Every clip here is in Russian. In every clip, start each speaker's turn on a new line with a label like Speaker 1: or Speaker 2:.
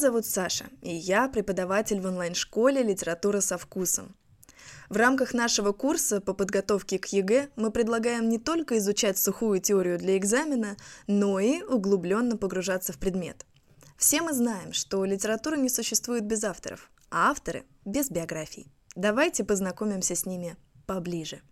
Speaker 1: Зовут Саша, и я преподаватель в онлайн-школе «Литература со вкусом». В рамках нашего курса по подготовке к ЕГЭ мы предлагаем не только изучать сухую теорию для экзамена, но и углубленно погружаться в предмет. Все мы знаем, что литература не существует без авторов, а авторы – без биографий. Давайте познакомимся с ними поближе.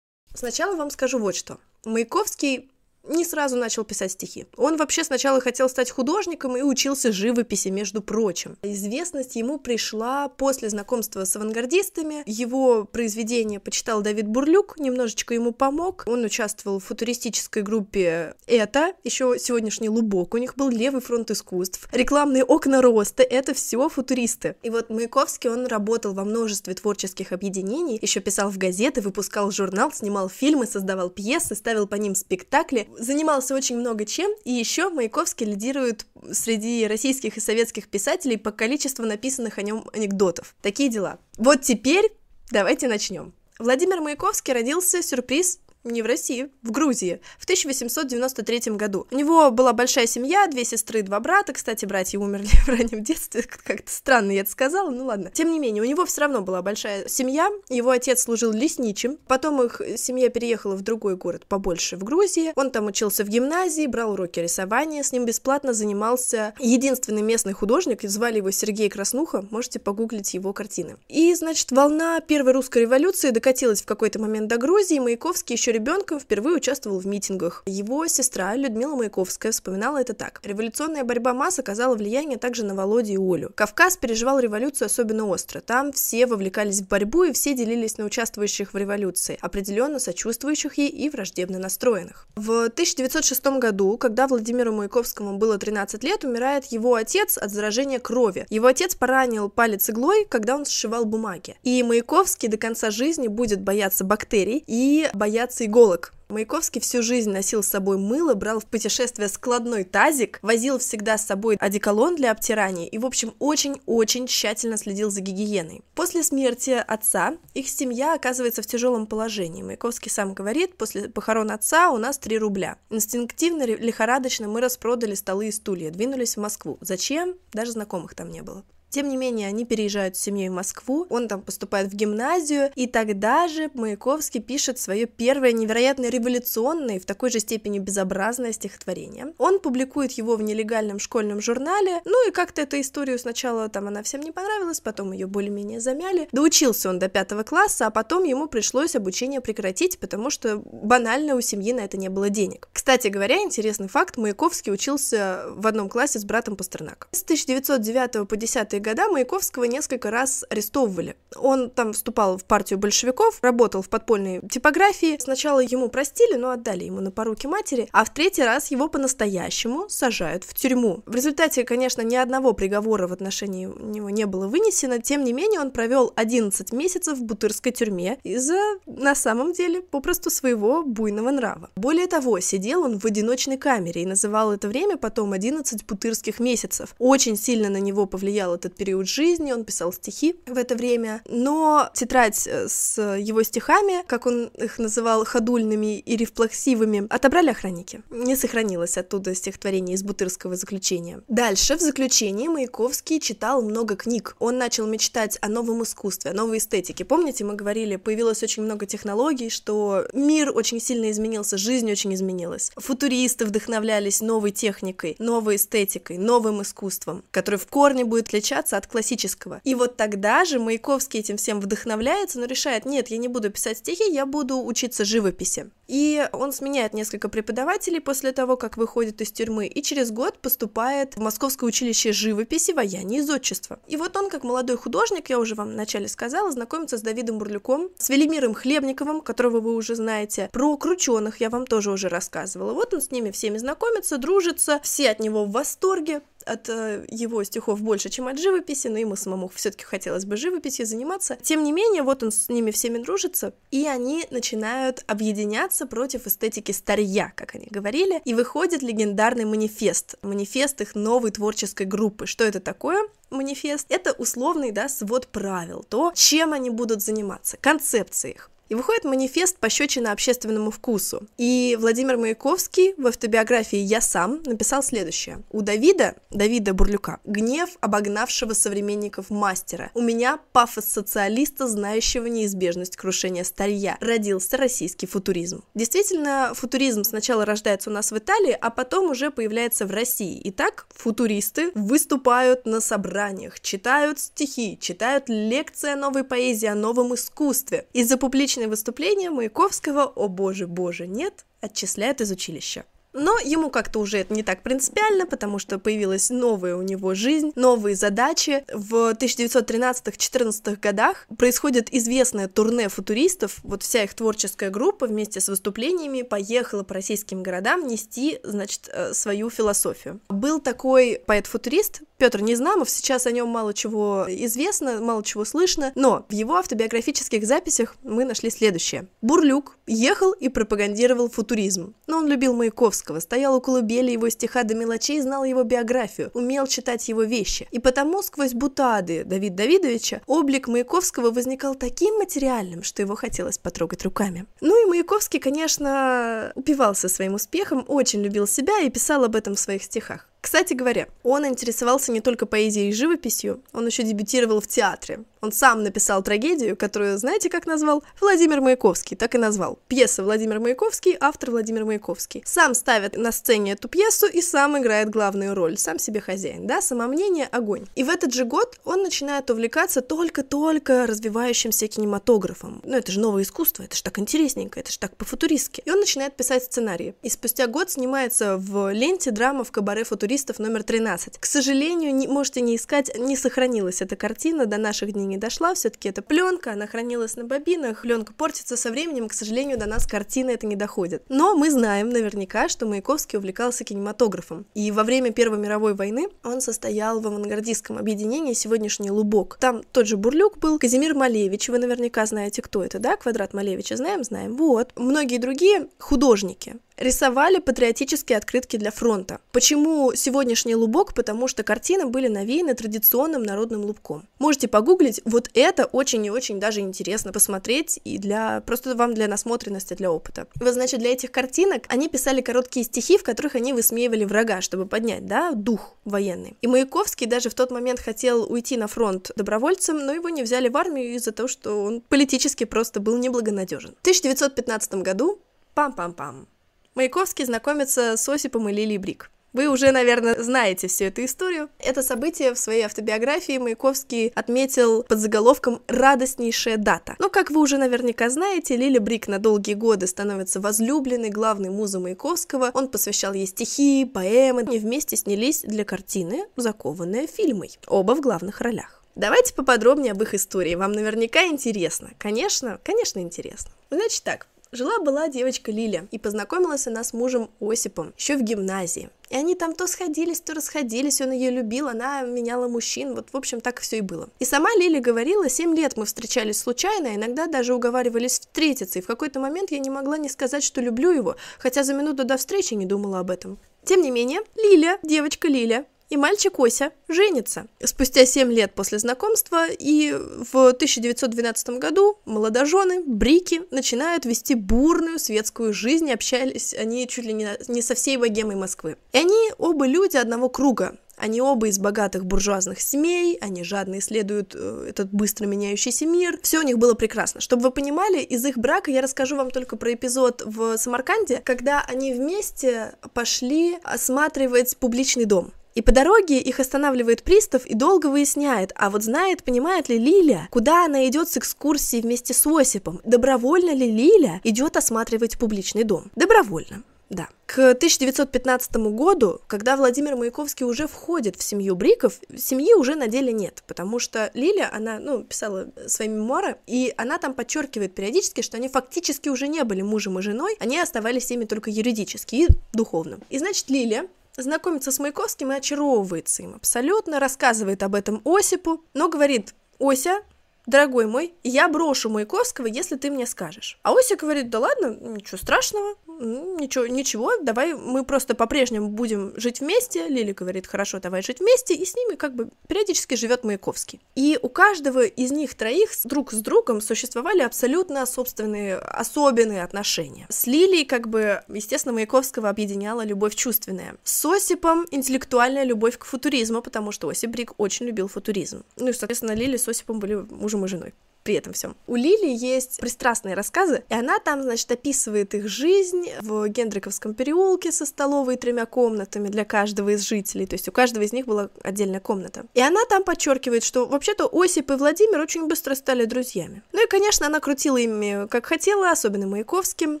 Speaker 1: Сначала вам скажу вот что. Маяковский не сразу начал писать стихи. Он вообще сначала хотел стать художником и учился живописи, между прочим. Известность ему пришла после знакомства с авангардистами. Его произведение почитал Давид Бурлюк, немножечко ему помог. Он участвовал в футуристической группе «Это», еще сегодняшний «Лубок», у них был «Левый фронт искусств», рекламные окна роста, это все футуристы. И вот Маяковский, он работал во множестве творческих объединений, еще писал в газеты, выпускал журнал, снимал фильмы, создавал пьесы, ставил по ним спектакли занимался очень много чем, и еще Маяковский лидирует среди российских и советских писателей по количеству написанных о нем анекдотов. Такие дела. Вот теперь давайте начнем. Владимир Маяковский родился, сюрприз, не в России, в Грузии, в 1893 году. У него была большая семья, две сестры, два брата. Кстати, братья умерли в раннем детстве, как-то странно я это сказала, ну ладно. Тем не менее, у него все равно была большая семья, его отец служил лесничим, потом их семья переехала в другой город побольше, в Грузии. Он там учился в гимназии, брал уроки рисования, с ним бесплатно занимался единственный местный художник, звали его Сергей Краснуха, можете погуглить его картины. И, значит, волна первой русской революции докатилась в какой-то момент до Грузии, Маяковский еще ребенком впервые участвовал в митингах. Его сестра Людмила Маяковская вспоминала это так. Революционная борьба масс оказала влияние также на Володю и Олю. Кавказ переживал революцию особенно остро. Там все вовлекались в борьбу и все делились на участвующих в революции, определенно сочувствующих ей и враждебно настроенных. В 1906 году, когда Владимиру Маяковскому было 13 лет, умирает его отец от заражения крови. Его отец поранил палец иглой, когда он сшивал бумаги. И Маяковский до конца жизни будет бояться бактерий и бояться иголок. Маяковский всю жизнь носил с собой мыло, брал в путешествие складной тазик, возил всегда с собой одеколон для обтирания и, в общем, очень-очень тщательно следил за гигиеной. После смерти отца их семья оказывается в тяжелом положении. Маяковский сам говорит, после похорон отца у нас 3 рубля. Инстинктивно, лихорадочно мы распродали столы и стулья, двинулись в Москву. Зачем? Даже знакомых там не было. Тем не менее, они переезжают с семьей в Москву, он там поступает в гимназию, и тогда же Маяковский пишет свое первое невероятно революционное и в такой же степени безобразное стихотворение. Он публикует его в нелегальном школьном журнале, ну и как-то эту историю сначала там она всем не понравилась, потом ее более-менее замяли. Доучился он до пятого класса, а потом ему пришлось обучение прекратить, потому что банально у семьи на это не было денег. Кстати говоря, интересный факт, Маяковский учился в одном классе с братом Пастернак. С 1909 по 10 года Маяковского несколько раз арестовывали. Он там вступал в партию большевиков, работал в подпольной типографии. Сначала ему простили, но отдали ему на поруки матери, а в третий раз его по-настоящему сажают в тюрьму. В результате, конечно, ни одного приговора в отношении него не было вынесено, тем не менее он провел 11 месяцев в бутырской тюрьме из-за, на самом деле, попросту своего буйного нрава. Более того, сидел он в одиночной камере и называл это время потом 11 бутырских месяцев. Очень сильно на него повлиял этот период жизни, он писал стихи в это время, но тетрадь э, с его стихами, как он их называл, ходульными и рефлексивыми, отобрали охранники. Не сохранилось оттуда стихотворение из бутырского заключения. Дальше, в заключении, Маяковский читал много книг. Он начал мечтать о новом искусстве, о новой эстетике. Помните, мы говорили, появилось очень много технологий, что мир очень сильно изменился, жизнь очень изменилась. Футуристы вдохновлялись новой техникой, новой эстетикой, новым искусством, которое в корне будет отличаться отличаться от классического. И вот тогда же Маяковский этим всем вдохновляется, но решает, нет, я не буду писать стихи, я буду учиться живописи. И он сменяет несколько преподавателей после того, как выходит из тюрьмы, и через год поступает в Московское училище живописи, вояния и зодчества. И вот он, как молодой художник, я уже вам вначале сказала, знакомится с Давидом Бурлюком, с Велимиром Хлебниковым, которого вы уже знаете, про крученых я вам тоже уже рассказывала. Вот он с ними всеми знакомится, дружится, все от него в восторге, от э, его стихов больше, чем от живописи, но ему самому все-таки хотелось бы живописью заниматься. Тем не менее, вот он с ними всеми дружится, и они начинают объединяться против эстетики старья, как они говорили, и выходит легендарный манифест, манифест их новой творческой группы. Что это такое? манифест, это условный, да, свод правил, то, чем они будут заниматься, концепции их. И выходит манифест пощечина общественному вкусу. И Владимир Маяковский в автобиографии «Я сам» написал следующее. У Давида, Давида Бурлюка, гнев обогнавшего современников мастера. У меня пафос социалиста, знающего неизбежность крушения старья. Родился российский футуризм. Действительно, футуризм сначала рождается у нас в Италии, а потом уже появляется в России. Итак, футуристы выступают на собраниях, читают стихи, читают лекции о новой поэзии, о новом искусстве. Из-за публичной публичные выступления Маяковского «О боже, боже, нет» отчисляют из училища. Но ему как-то уже это не так принципиально, потому что появилась новая у него жизнь, новые задачи. В 1913-14 годах происходит известное турне футуристов. Вот вся их творческая группа вместе с выступлениями поехала по российским городам нести, значит, э, свою философию. Был такой поэт-футурист Петр Незнамов, сейчас о нем мало чего известно, мало чего слышно, но в его автобиографических записях мы нашли следующее. Бурлюк ехал и пропагандировал футуризм, но он любил Маяковского, стоял около Бели его стиха до мелочей, знал его биографию, умел читать его вещи. И потому сквозь бутады Давида Давидовича облик Маяковского возникал таким материальным, что его хотелось потрогать руками. Ну и Маяковский, конечно, упивался своим успехом, очень любил себя и писал об этом в своих стихах. Кстати говоря, он интересовался не только поэзией и живописью, он еще дебютировал в театре. Он сам написал трагедию, которую, знаете, как назвал? Владимир Маяковский, так и назвал. Пьеса Владимир Маяковский, автор Владимир Маяковский. Сам ставит на сцене эту пьесу и сам играет главную роль, сам себе хозяин, да, самомнение, огонь. И в этот же год он начинает увлекаться только-только развивающимся кинематографом. Ну, это же новое искусство, это же так интересненько, это же так по-футуристски. И он начинает писать сценарии. И спустя год снимается в ленте драма в кабаре футурист туристов номер 13. К сожалению, не, можете не искать, не сохранилась эта картина, до наших дней не дошла, все-таки это пленка, она хранилась на бобинах, пленка портится со временем, к сожалению, до нас картина это не доходит. Но мы знаем наверняка, что Маяковский увлекался кинематографом, и во время Первой мировой войны он состоял в авангардистском объединении «Сегодняшний Лубок». Там тот же Бурлюк был, Казимир Малевич, вы наверняка знаете, кто это, да? Квадрат Малевича знаем? Знаем. Вот. Многие другие художники рисовали патриотические открытки для фронта. Почему сегодняшний лубок? Потому что картины были навеяны традиционным народным лубком. Можете погуглить, вот это очень и очень даже интересно посмотреть и для просто вам для насмотренности, для опыта. Вот, значит, для этих картинок они писали короткие стихи, в которых они высмеивали врага, чтобы поднять, да, дух военный. И Маяковский даже в тот момент хотел уйти на фронт добровольцем, но его не взяли в армию из-за того, что он политически просто был неблагонадежен. В 1915 году пам-пам-пам Маяковский знакомится с Осипом и Лилией Брик. Вы уже, наверное, знаете всю эту историю. Это событие в своей автобиографии Маяковский отметил под заголовком «Радостнейшая дата». Но, как вы уже наверняка знаете, Лили Брик на долгие годы становится возлюбленной главной музы Маяковского. Он посвящал ей стихи, поэмы. Они вместе снялись для картины «Закованная фильмой». Оба в главных ролях. Давайте поподробнее об их истории. Вам наверняка интересно. Конечно, конечно интересно. Значит так, Жила-была девочка Лиля, и познакомилась она с мужем Осипом, еще в гимназии. И они там то сходились, то расходились, он ее любил, она меняла мужчин, вот, в общем, так все и было. И сама Лили говорила, семь лет мы встречались случайно, иногда даже уговаривались встретиться, и в какой-то момент я не могла не сказать, что люблю его, хотя за минуту до встречи не думала об этом. Тем не менее, Лиля, девочка Лиля, и мальчик Ося женится. Спустя 7 лет после знакомства и в 1912 году молодожены, брики, начинают вести бурную светскую жизнь, общались они чуть ли не, со всей богемой Москвы. И они оба люди одного круга, они оба из богатых буржуазных семей, они жадно исследуют э, этот быстро меняющийся мир. Все у них было прекрасно. Чтобы вы понимали, из их брака я расскажу вам только про эпизод в Самарканде, когда они вместе пошли осматривать публичный дом. И по дороге их останавливает пристав и долго выясняет, а вот знает, понимает ли Лиля, куда она идет с экскурсией вместе с Осипом, добровольно ли Лиля идет осматривать публичный дом. Добровольно. Да. К 1915 году, когда Владимир Маяковский уже входит в семью Бриков, семьи уже на деле нет, потому что Лиля, она, ну, писала свои мемуары, и она там подчеркивает периодически, что они фактически уже не были мужем и женой, они оставались ими только юридически и духовно. И значит, Лиля знакомится с Маяковским и очаровывается им абсолютно, рассказывает об этом Осипу, но говорит, Ося, дорогой мой, я брошу Маяковского, если ты мне скажешь. А Ося говорит, да ладно, ничего страшного, ничего, ничего, давай мы просто по-прежнему будем жить вместе. Лили говорит, хорошо, давай жить вместе, и с ними как бы периодически живет Маяковский. И у каждого из них троих друг с другом существовали абсолютно собственные, особенные отношения. С Лилией, как бы, естественно, Маяковского объединяла любовь чувственная. С Осипом интеллектуальная любовь к футуризму, потому что Осип Брик очень любил футуризм. Ну и, соответственно, Лили с Осипом были мужем и женой при этом всем. У Лили есть пристрастные рассказы, и она там, значит, описывает их жизнь в Гендриковском переулке со столовой и тремя комнатами для каждого из жителей, то есть у каждого из них была отдельная комната. И она там подчеркивает, что вообще-то Осип и Владимир очень быстро стали друзьями. Ну и, конечно, она крутила ими как хотела, особенно Маяковским.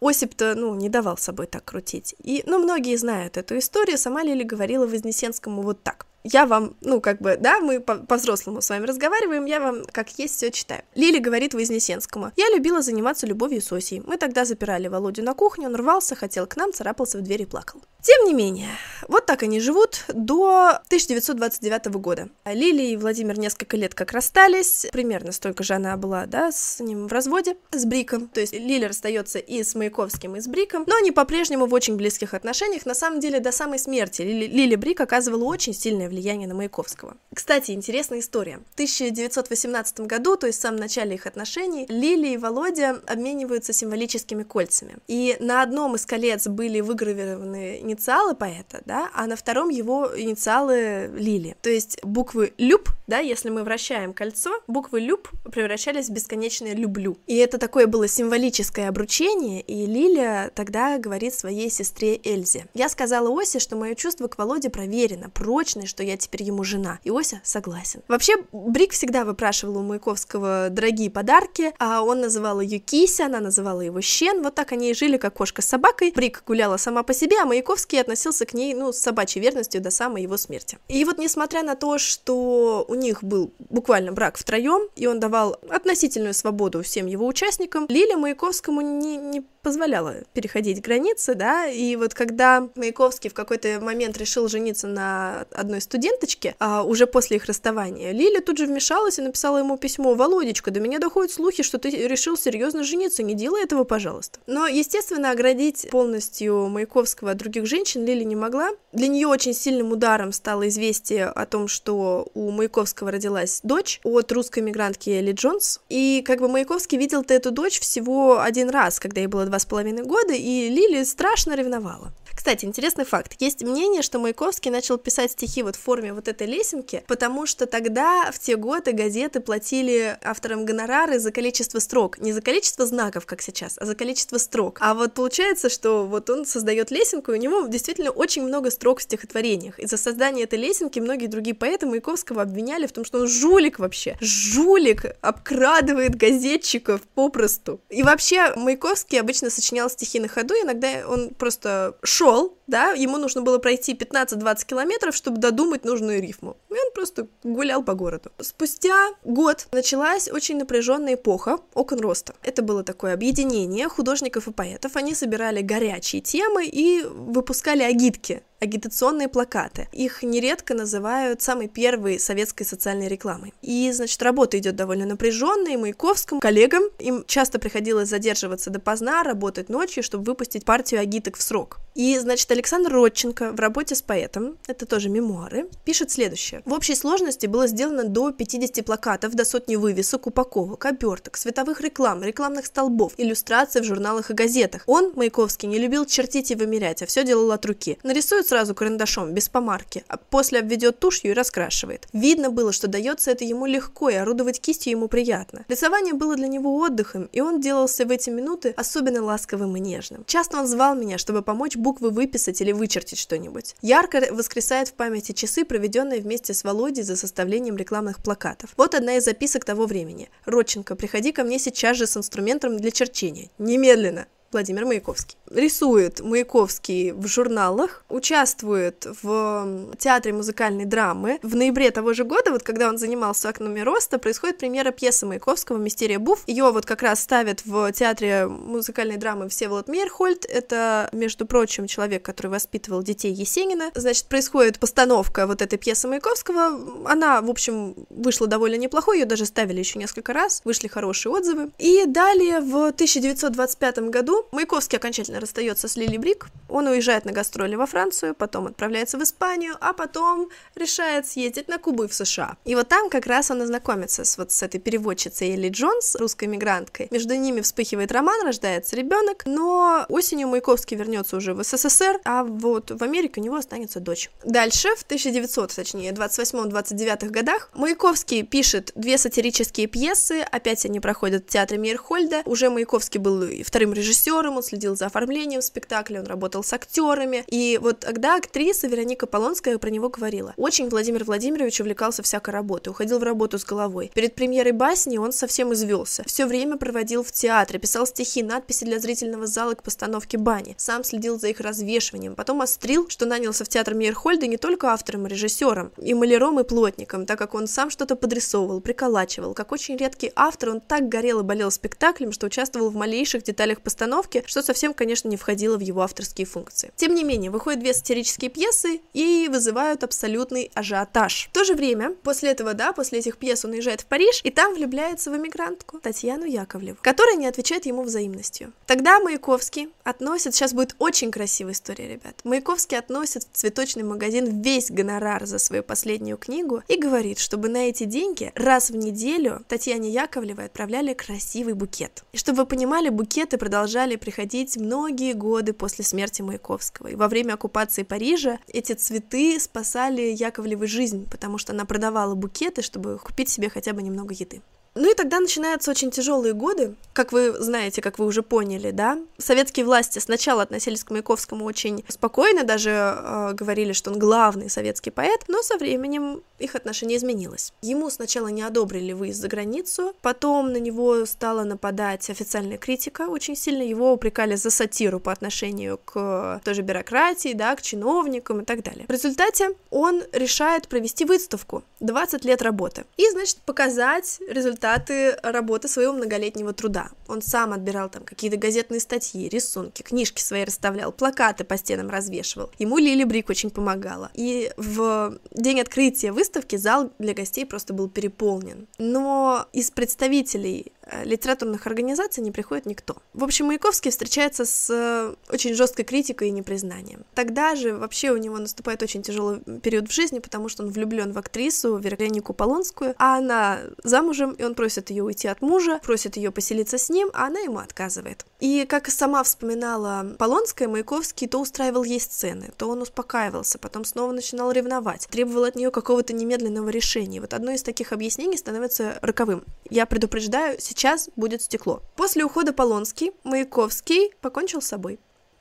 Speaker 1: Осип-то, ну, не давал собой так крутить. И, ну, многие знают эту историю, сама Лили говорила Вознесенскому вот так я вам, ну, как бы, да, мы по-взрослому с вами разговариваем, я вам как есть все читаю. Лили говорит Вознесенскому. Я любила заниматься любовью с Осей. Мы тогда запирали Володю на кухню, он рвался, хотел к нам, царапался в дверь и плакал. Тем не менее, вот так они живут до 1929 года. Лили и Владимир несколько лет как расстались, примерно столько же она была, да, с ним в разводе, с Бриком. То есть Лили расстается и с Маяковским, и с Бриком, но они по-прежнему в очень близких отношениях, на самом деле до самой смерти. Лили, Лили Брик оказывала очень сильное влияние на Маяковского. Кстати, интересная история. В 1918 году, то есть в самом начале их отношений, Лили и Володя обмениваются символическими кольцами. И на одном из колец были выгравированы инициалы поэта, да, а на втором его инициалы Лили. То есть буквы «люб», да, если мы вращаем кольцо, буквы «люб» превращались в бесконечное «люблю». И это такое было символическое обручение, и Лиля тогда говорит своей сестре Эльзе. Я сказала Осе, что мое чувство к Володе проверено, прочно, что я теперь ему жена. И Ося согласен. Вообще, Брик всегда выпрашивал у Маяковского дорогие подарки, а он называл ее Кися, она называла его Щен. Вот так они и жили, как кошка с собакой. Брик гуляла сама по себе, а Маяковский Маяковский относился к ней, ну, с собачьей верностью до самой его смерти. И вот несмотря на то, что у них был буквально брак втроем, и он давал относительную свободу всем его участникам, Лиля Маяковскому не, не позволяла переходить границы, да, и вот когда Маяковский в какой-то момент решил жениться на одной студенточке, а уже после их расставания, Лиля тут же вмешалась и написала ему письмо, «Володечка, до меня доходят слухи, что ты решил серьезно жениться, не делай этого, пожалуйста». Но, естественно, оградить полностью Маяковского от других женщин Лили не могла. Для нее очень сильным ударом стало известие о том, что у Маяковского родилась дочь от русской мигрантки Элли Джонс, и как бы Маяковский видел-то эту дочь всего один раз, когда ей было два с половиной года, и Лили страшно ревновала. Кстати, интересный факт. Есть мнение, что Маяковский начал писать стихи вот в форме вот этой лесенки, потому что тогда, в те годы, газеты платили авторам гонорары за количество строк. Не за количество знаков, как сейчас, а за количество строк. А вот получается, что вот он создает лесенку, и у него действительно очень много строк в стихотворениях. И за создание этой лесенки многие другие поэты Маяковского обвиняли в том, что он жулик вообще. Жулик обкрадывает газетчиков попросту. И вообще Маяковский обычно сочинял стихи на ходу, иногда он просто шел шел, да, ему нужно было пройти 15-20 километров, чтобы додумать нужную рифму. И он просто гулял по городу. Спустя год началась очень напряженная эпоха окон роста. Это было такое объединение художников и поэтов. Они собирали горячие темы и выпускали агитки агитационные плакаты. Их нередко называют самой первой советской социальной рекламой. И, значит, работа идет довольно напряженная, и Маяковским коллегам им часто приходилось задерживаться допоздна, работать ночью, чтобы выпустить партию агиток в срок. И, значит, Александр Родченко в работе с поэтом, это тоже мемуары, пишет следующее. В общей сложности было сделано до 50 плакатов, до сотни вывесок, упаковок, оберток, световых реклам, рекламных столбов, иллюстраций в журналах и газетах. Он, Маяковский, не любил чертить и вымерять, а все делал от руки. Нарисует сразу карандашом, без помарки, а после обведет тушью и раскрашивает. Видно было, что дается это ему легко, и орудовать кистью ему приятно. Рисование было для него отдыхом, и он делался в эти минуты особенно ласковым и нежным. Часто он звал меня, чтобы помочь буквы выписать или вычертить что-нибудь. Ярко воскресает в памяти часы, проведенные вместе с Володей за составлением рекламных плакатов. Вот одна из записок того времени. «Родченко, приходи ко мне сейчас же с инструментом для черчения. Немедленно!» Владимир Маяковский. Рисует Маяковский в журналах, участвует в театре музыкальной драмы. В ноябре того же года, вот когда он занимался «Окнами роста», происходит премьера пьесы Маяковского «Мистерия Буф». Ее вот как раз ставят в театре музыкальной драмы Всеволод Мейерхольд. Это, между прочим, человек, который воспитывал детей Есенина. Значит, происходит постановка вот этой пьесы Маяковского. Она, в общем, вышла довольно неплохой, ее даже ставили еще несколько раз, вышли хорошие отзывы. И далее в 1925 году Маяковский окончательно расстается с Лили Брик, он уезжает на гастроли во Францию, потом отправляется в Испанию, а потом решает съездить на Кубу и в США. И вот там как раз он ознакомится с вот с этой переводчицей Элли Джонс, русской мигранткой. Между ними вспыхивает роман, рождается ребенок, но осенью Маяковский вернется уже в СССР, а вот в Америке у него останется дочь. Дальше, в 1900, точнее, 28-29 годах, Маяковский пишет две сатирические пьесы, опять они проходят в театре Мейерхольда. Уже Маяковский был вторым режиссером, режиссером, он следил за оформлением спектакля, он работал с актерами. И вот тогда актриса Вероника Полонская про него говорила. Очень Владимир Владимирович увлекался всякой работой, уходил в работу с головой. Перед премьерой басни он совсем извелся. Все время проводил в театре, писал стихи, надписи для зрительного зала к постановке бани. Сам следил за их развешиванием. Потом острил, что нанялся в театр Мейерхольда не только автором и режиссером, и маляром, и плотником, так как он сам что-то подрисовывал, приколачивал. Как очень редкий автор, он так горел и болел спектаклем, что участвовал в малейших деталях постановки постановки, что совсем, конечно, не входило в его авторские функции. Тем не менее, выходят две сатирические пьесы и вызывают абсолютный ажиотаж. В то же время, после этого, да, после этих пьес он уезжает в Париж, и там влюбляется в эмигрантку Татьяну Яковлеву, которая не отвечает ему взаимностью. Тогда Маяковский относит, сейчас будет очень красивая история, ребят, Маяковский относит в цветочный магазин весь гонорар за свою последнюю книгу и говорит, чтобы на эти деньги раз в неделю Татьяне Яковлевой отправляли красивый букет. И чтобы вы понимали, букеты продолжали стали приходить многие годы после смерти Маяковского. И во время оккупации Парижа эти цветы спасали Яковлевой жизнь, потому что она продавала букеты, чтобы купить себе хотя бы немного еды. Ну и тогда начинаются очень тяжелые годы, как вы знаете, как вы уже поняли, да. Советские власти сначала относились к Маяковскому очень спокойно, даже э, говорили, что он главный советский поэт, но со временем их отношение изменилось. Ему сначала не одобрили выезд за границу, потом на него стала нападать официальная критика очень сильно, его упрекали за сатиру по отношению к той же бюрократии, да, к чиновникам и так далее. В результате он решает провести выставку 20 лет работы и, значит, показать результат результаты работы своего многолетнего труда. Он сам отбирал там какие-то газетные статьи, рисунки, книжки свои расставлял, плакаты по стенам развешивал. Ему Лили Брик очень помогала. И в день открытия выставки зал для гостей просто был переполнен. Но из представителей литературных организаций не приходит никто. В общем, Маяковский встречается с э, очень жесткой критикой и непризнанием. Тогда же вообще у него наступает очень тяжелый период в жизни, потому что он влюблен в актрису Веронику Полонскую, а она замужем, и он просит ее уйти от мужа, просит ее поселиться с ним, а она ему отказывает. И как сама вспоминала Полонская, Маяковский то устраивал ей сцены, то он успокаивался, потом снова начинал ревновать, требовал от нее какого-то немедленного решения. Вот одно из таких объяснений становится роковым. Я предупреждаю, сейчас будет стекло. После ухода Полонский, Маяковский покончил с собой.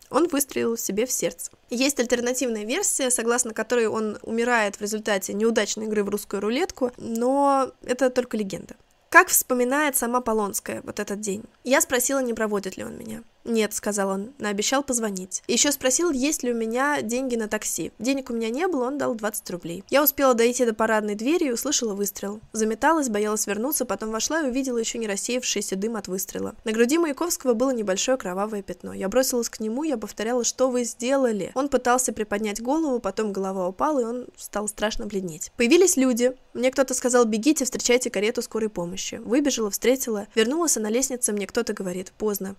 Speaker 1: Он выстрелил себе в сердце. Есть альтернативная версия, согласно которой он умирает в результате неудачной игры в русскую рулетку, но это только легенда. Как вспоминает сама Полонская вот этот день? Я спросила, не проводит ли он меня. «Нет», — сказал он, наобещал позвонить. Еще спросил, есть ли у меня деньги на такси. Денег у меня не было, он дал 20 рублей. Я успела дойти до парадной двери и услышала выстрел. Заметалась, боялась вернуться, потом вошла и увидела еще не рассеявшийся дым от выстрела. На груди Маяковского было небольшое кровавое пятно. Я бросилась к нему, я повторяла, что вы сделали. Он пытался приподнять голову, потом голова упала, и он стал страшно бледнеть. Появились люди. Мне кто-то сказал, бегите, встречайте карету скорой помощи. Выбежала, встретила, вернулась, а на лестнице мне кто-то говорит, поздно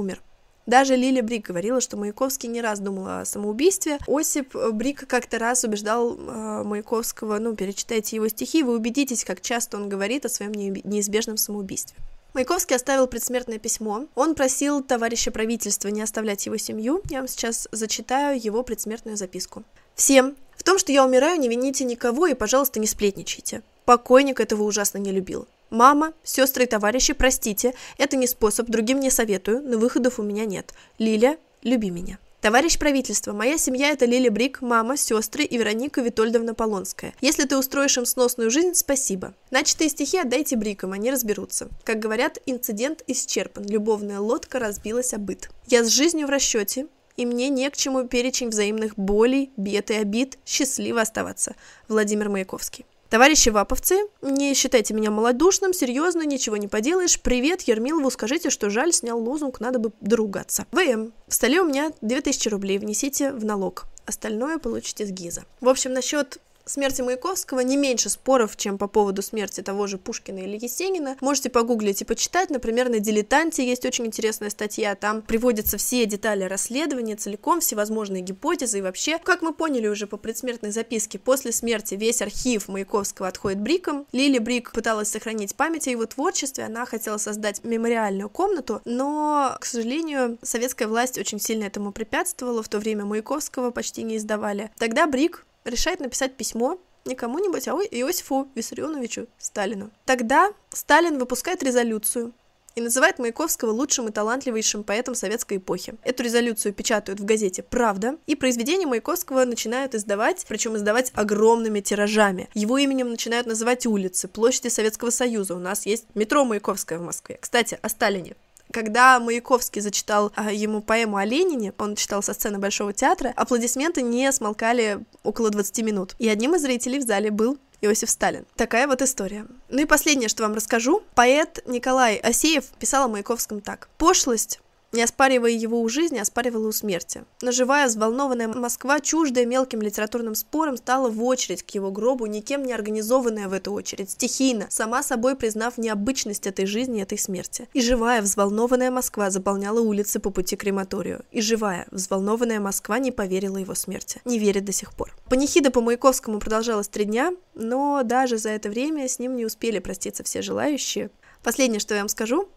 Speaker 1: умер. Даже Лиля Брик говорила, что Маяковский не раз думал о самоубийстве. Осип Брик как-то раз убеждал э, Маяковского, ну, перечитайте его стихи, вы убедитесь, как часто он говорит о своем неизбежном самоубийстве. Маяковский оставил предсмертное письмо. Он просил товарища правительства не оставлять его семью. Я вам сейчас зачитаю его предсмертную записку. «Всем, в том, что я умираю, не вините никого и, пожалуйста, не сплетничайте. Покойник этого ужасно не любил. Мама, сестры и товарищи, простите, это не способ, другим не советую, но выходов у меня нет. Лиля, люби меня. Товарищ правительства, моя семья – это Лили Брик, мама, сестры и Вероника Витольдовна Полонская. Если ты устроишь им сносную жизнь, спасибо. Начатые стихи отдайте Брикам, они разберутся. Как говорят, инцидент исчерпан, любовная лодка разбилась о. Я с жизнью в расчете, и мне не к чему перечень взаимных болей, бед и обид, счастливо оставаться. Владимир Маяковский. Товарищи ваповцы, не считайте меня малодушным, серьезно, ничего не поделаешь. Привет, Ермилову скажите, что жаль, снял лозунг, надо бы доругаться. ВМ. В столе у меня 2000 рублей, внесите в налог. Остальное получите с ГИЗа. В общем, насчет смерти Маяковского не меньше споров, чем по поводу смерти того же Пушкина или Есенина. Можете погуглить и почитать. Например, на «Дилетанте» есть очень интересная статья. Там приводятся все детали расследования целиком, всевозможные гипотезы и вообще. Как мы поняли уже по предсмертной записке, после смерти весь архив Маяковского отходит Бриком. Лили Брик пыталась сохранить память о его творчестве, она хотела создать мемориальную комнату, но, к сожалению, советская власть очень сильно этому препятствовала. В то время Маяковского почти не издавали. Тогда Брик решает написать письмо не кому-нибудь, а Иосифу Виссарионовичу Сталину. Тогда Сталин выпускает резолюцию и называет Маяковского лучшим и талантливейшим поэтом советской эпохи. Эту резолюцию печатают в газете «Правда», и произведения Маяковского начинают издавать, причем издавать огромными тиражами. Его именем начинают называть улицы, площади Советского Союза. У нас есть метро Маяковское в Москве. Кстати, о Сталине. Когда Маяковский зачитал а, ему поэму о Ленине, он читал со сцены Большого театра, аплодисменты не смолкали около 20 минут. И одним из зрителей в зале был Иосиф Сталин. Такая вот история. Ну и последнее, что вам расскажу. Поэт Николай Асеев писал о Маяковском так. «Пошлость не оспаривая его у жизни, оспаривала у смерти. Но живая, взволнованная Москва, чуждая мелким литературным спором, стала в очередь к его гробу, никем не организованная в эту очередь, стихийно, сама собой признав необычность этой жизни и этой смерти. И живая, взволнованная Москва заполняла улицы по пути к крематорию. И живая, взволнованная Москва не поверила его смерти. Не верит до сих пор. Панихида по Маяковскому продолжалась три дня, но даже за это время с ним не успели проститься все желающие. Последнее, что я вам скажу.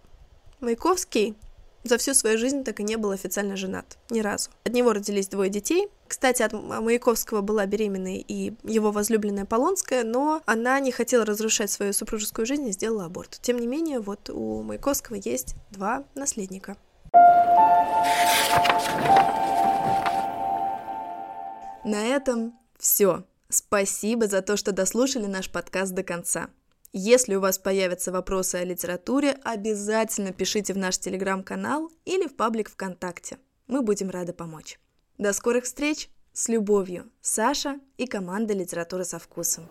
Speaker 1: Маяковский за всю свою жизнь так и не был официально женат. Ни разу. От него родились двое детей. Кстати, от Маяковского была беременной и его возлюбленная Полонская, но она не хотела разрушать свою супружескую жизнь и сделала аборт. Тем не менее, вот у Маяковского есть два наследника. На этом все. Спасибо за то, что дослушали наш подкаст до конца. Если у вас появятся вопросы о литературе, обязательно пишите в наш телеграм-канал или в паблик ВКонтакте. Мы будем рады помочь. До скорых встреч! С любовью, Саша и команда «Литература со вкусом».